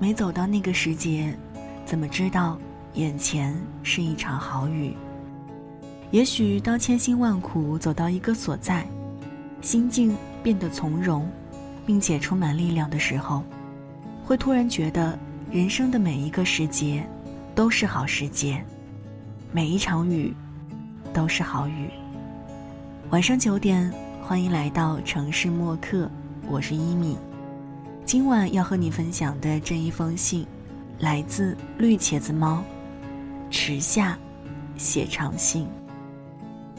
没走到那个时节，怎么知道眼前是一场好雨？也许当千辛万苦走到一个所在，心境变得从容，并且充满力量的时候，会突然觉得人生的每一个时节都是好时节，每一场雨都是好雨。晚上九点，欢迎来到城市默客，我是一米。今晚要和你分享的这一封信，来自绿茄子猫，池下写长信。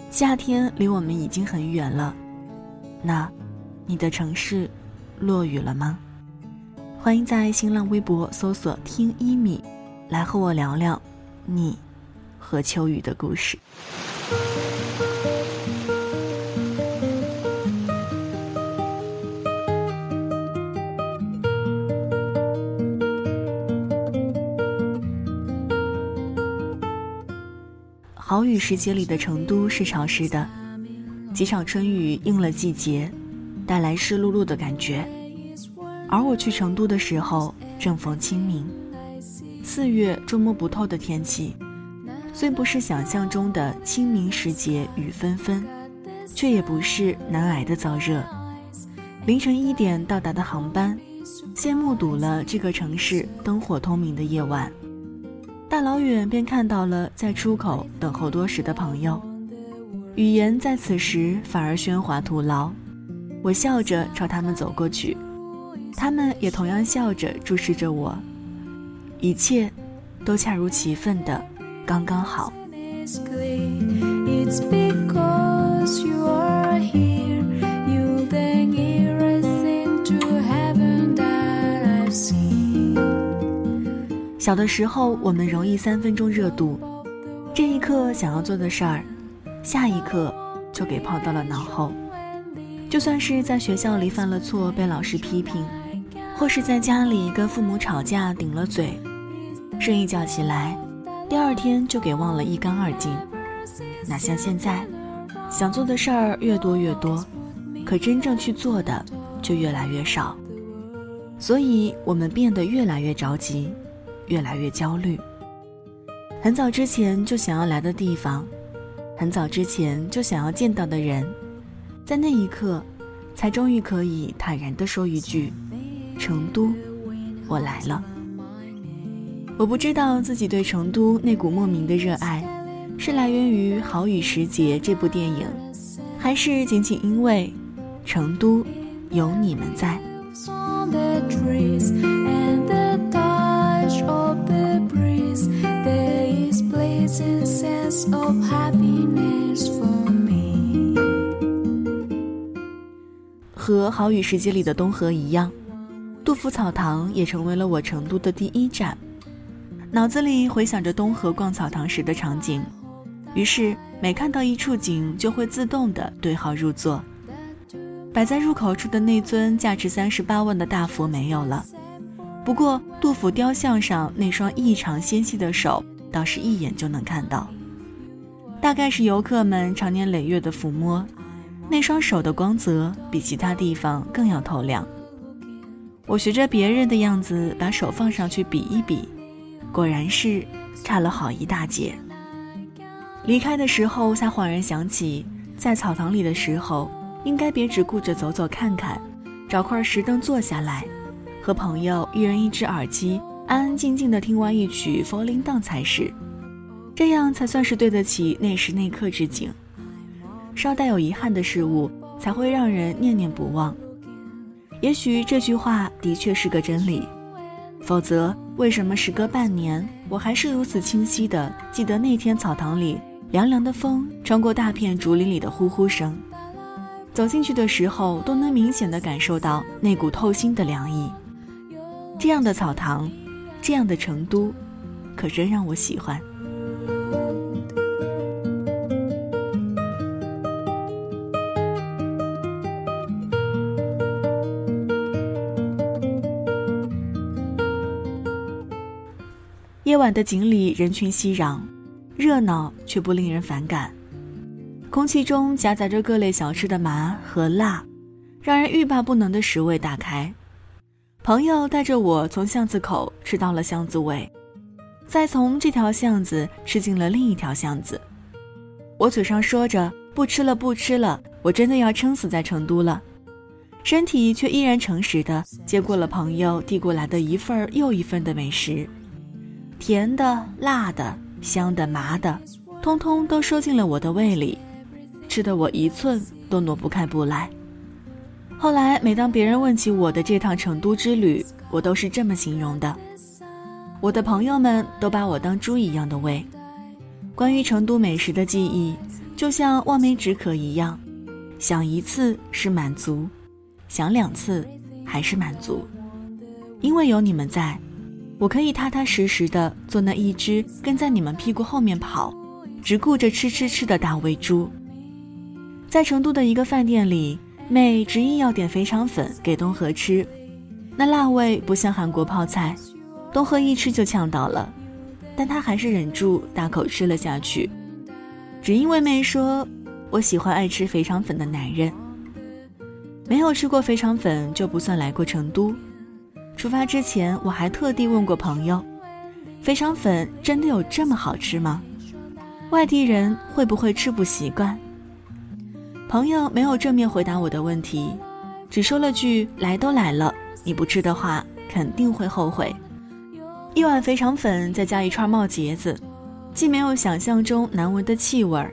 夏天离我们已经很远了，那，你的城市落雨了吗？欢迎在新浪微博搜索“听一米”，来和我聊聊你和秋雨的故事。好雨时节里的成都是潮湿的，几场春雨应了季节，带来湿漉漉的感觉。而我去成都的时候正逢清明，四月捉摸不透的天气，虽不是想象中的清明时节雨纷纷，却也不是难挨的燥热。凌晨一点到达的航班，先目睹了这个城市灯火通明的夜晚。大老远便看到了在出口等候多时的朋友，语言在此时反而喧哗徒劳。我笑着朝他们走过去，他们也同样笑着注视着我，一切都恰如其分的刚刚好。小的时候，我们容易三分钟热度，这一刻想要做的事儿，下一刻就给抛到了脑后。就算是在学校里犯了错被老师批评，或是在家里跟父母吵架顶了嘴，睡一觉起来，第二天就给忘了一干二净。哪像现在，想做的事儿越多越多，可真正去做的就越来越少，所以我们变得越来越着急。越来越焦虑。很早之前就想要来的地方，很早之前就想要见到的人，在那一刻，才终于可以坦然地说一句：“成都，我来了。”我不知道自己对成都那股莫名的热爱，是来源于《好雨时节》这部电影，还是仅仅因为成都有你们在。和《好雨时节》里的东河一样，杜甫草堂也成为了我成都的第一站。脑子里回想着东河逛草堂时的场景，于是每看到一处景，就会自动的对号入座。摆在入口处的那尊价值三十八万的大佛没有了，不过杜甫雕像上那双异常纤细的手，倒是一眼就能看到。大概是游客们长年累月的抚摸，那双手的光泽比其他地方更要透亮。我学着别人的样子，把手放上去比一比，果然是差了好一大截。离开的时候，才恍然想起，在草堂里的时候，应该别只顾着走走看看，找块石凳坐下来，和朋友一人一只耳机，安安静静的听完一曲《Falling Down》才是。这样才算是对得起那时那刻之景。稍带有遗憾的事物，才会让人念念不忘。也许这句话的确是个真理，否则为什么时隔半年，我还是如此清晰的记得那天草堂里凉凉的风穿过大片竹林里的呼呼声？走进去的时候，都能明显的感受到那股透心的凉意。这样的草堂，这样的成都，可真让我喜欢。夜晚的井里人群熙攘，热闹却不令人反感。空气中夹杂着各类小吃的麻和辣，让人欲罢不能的食味打开。朋友带着我从巷子口吃到了巷子尾，再从这条巷子吃进了另一条巷子。我嘴上说着不吃了不吃了，我真的要撑死在成都了，身体却依然诚实的接过了朋友递过来的一份又一份的美食，甜的、辣的、香的、麻的，通通都收进了我的胃里，吃的我一寸都挪不开步来。后来，每当别人问起我的这趟成都之旅，我都是这么形容的：我的朋友们都把我当猪一样的喂。关于成都美食的记忆，就像望梅止渴一样，想一次是满足，想两次还是满足。因为有你们在，我可以踏踏实实的做那一只跟在你们屁股后面跑，只顾着吃吃吃的大喂猪。在成都的一个饭店里。妹执意要点肥肠粉给东河吃，那辣味不像韩国泡菜，东河一吃就呛到了，但他还是忍住大口吃了下去，只因为妹说：“我喜欢爱吃肥肠粉的男人。”没有吃过肥肠粉就不算来过成都。出发之前我还特地问过朋友：“肥肠粉真的有这么好吃吗？外地人会不会吃不习惯？”朋友没有正面回答我的问题，只说了句“来都来了，你不吃的话肯定会后悔。”一碗肥肠粉再加一串冒茄子，既没有想象中难闻的气味儿，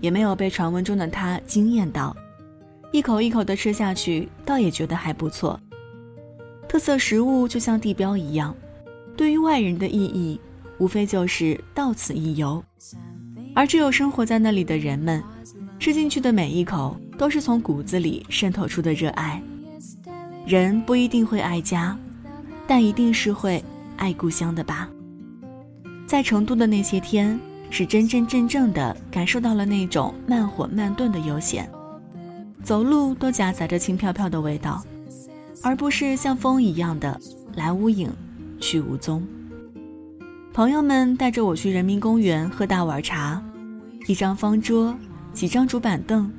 也没有被传闻中的他惊艳到，一口一口的吃下去，倒也觉得还不错。特色食物就像地标一样，对于外人的意义，无非就是到此一游，而只有生活在那里的人们。吃进去的每一口都是从骨子里渗透出的热爱。人不一定会爱家，但一定是会爱故乡的吧。在成都的那些天，是真真正正的感受到了那种慢火慢炖的悠闲，走路都夹杂着轻飘飘的味道，而不是像风一样的来无影，去无踪。朋友们带着我去人民公园喝大碗茶，一张方桌。几张竹板凳，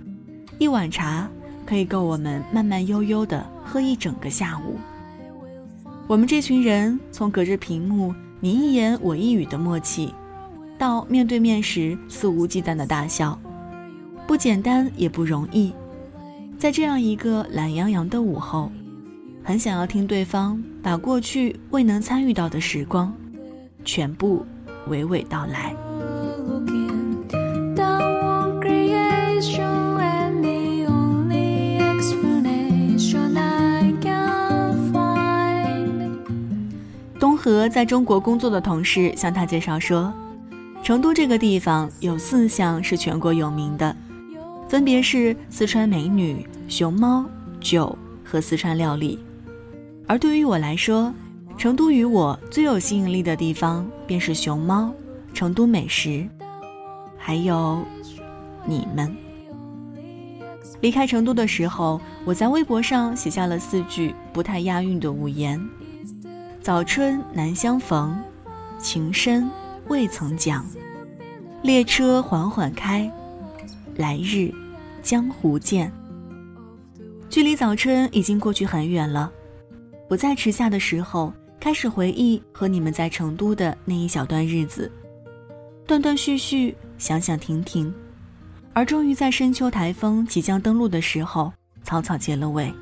一碗茶，可以够我们慢慢悠悠的喝一整个下午。我们这群人从隔着屏幕你一言我一语的默契，到面对面时肆无忌惮的大笑，不简单也不容易。在这样一个懒洋洋的午后，很想要听对方把过去未能参与到的时光，全部娓娓道来。东和在中国工作的同事向他介绍说，成都这个地方有四项是全国有名的，分别是四川美女、熊猫、酒和四川料理。而对于我来说，成都与我最有吸引力的地方便是熊猫、成都美食，还有你们。离开成都的时候，我在微博上写下了四句不太押韵的五言。早春难相逢，情深未曾讲。列车缓缓开，来日江湖见。距离早春已经过去很远了。不在池下的时候，开始回忆和你们在成都的那一小段日子，断断续续，想想停停，而终于在深秋台风即将登陆的时候，草草结了尾。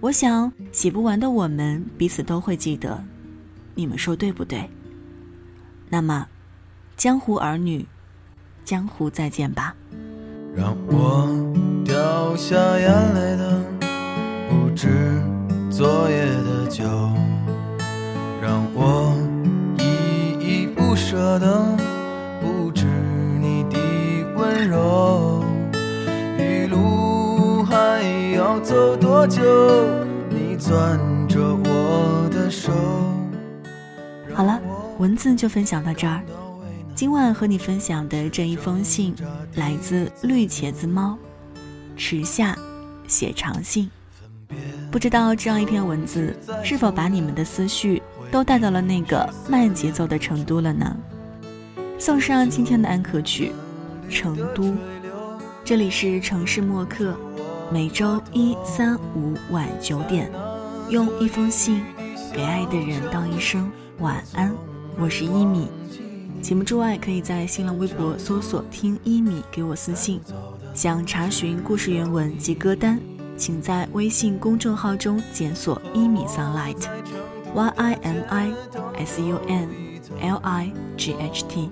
我想写不完的，我们彼此都会记得，你们说对不对？那么，江湖儿女，江湖再见吧。让我掉下眼泪的不止昨夜的酒，让我依依不舍的不止你的温柔。余路还要走多久？你攥着我的手。好了，文字就分享到这儿。今晚和你分享的这一封信，来自绿茄子猫，池下写长信。不知道这样一篇文字是否把你们的思绪都带到了那个慢节奏的成都了呢？送上今天的安可曲《成都》，这里是城市默客。每周一、三、五晚九点，用一封信给爱的人道一声晚安。我是一米。节目之外，可以在新浪微博搜索“听一米”给我私信。想查询故事原文及歌单，请在微信公众号中检索“一米 sunlight”，y i m i s u n l i g h t。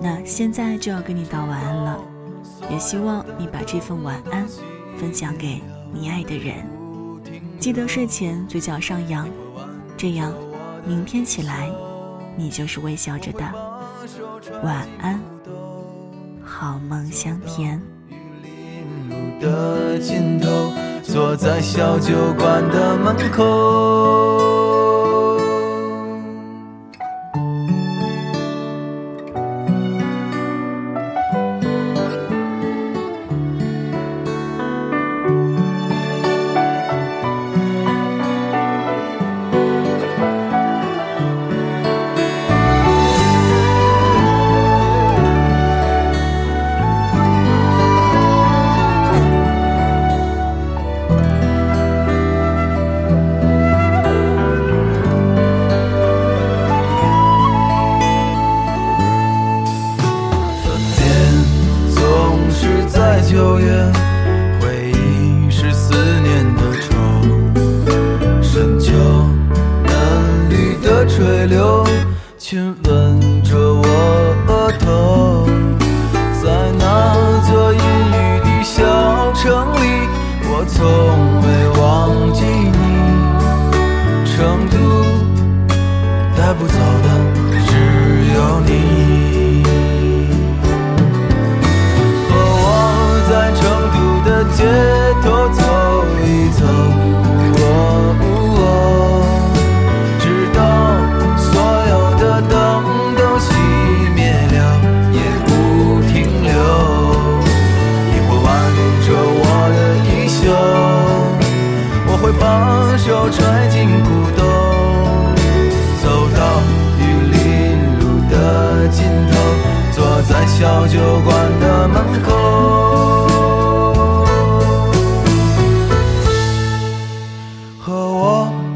那现在就要跟你道晚安了，也希望你把这份晚安分享给你爱的人。记得睡前嘴角上扬，这样明天起来你就是微笑着的。晚安，好梦香甜。的尽头，坐在小酒馆的门口。流亲吻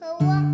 和我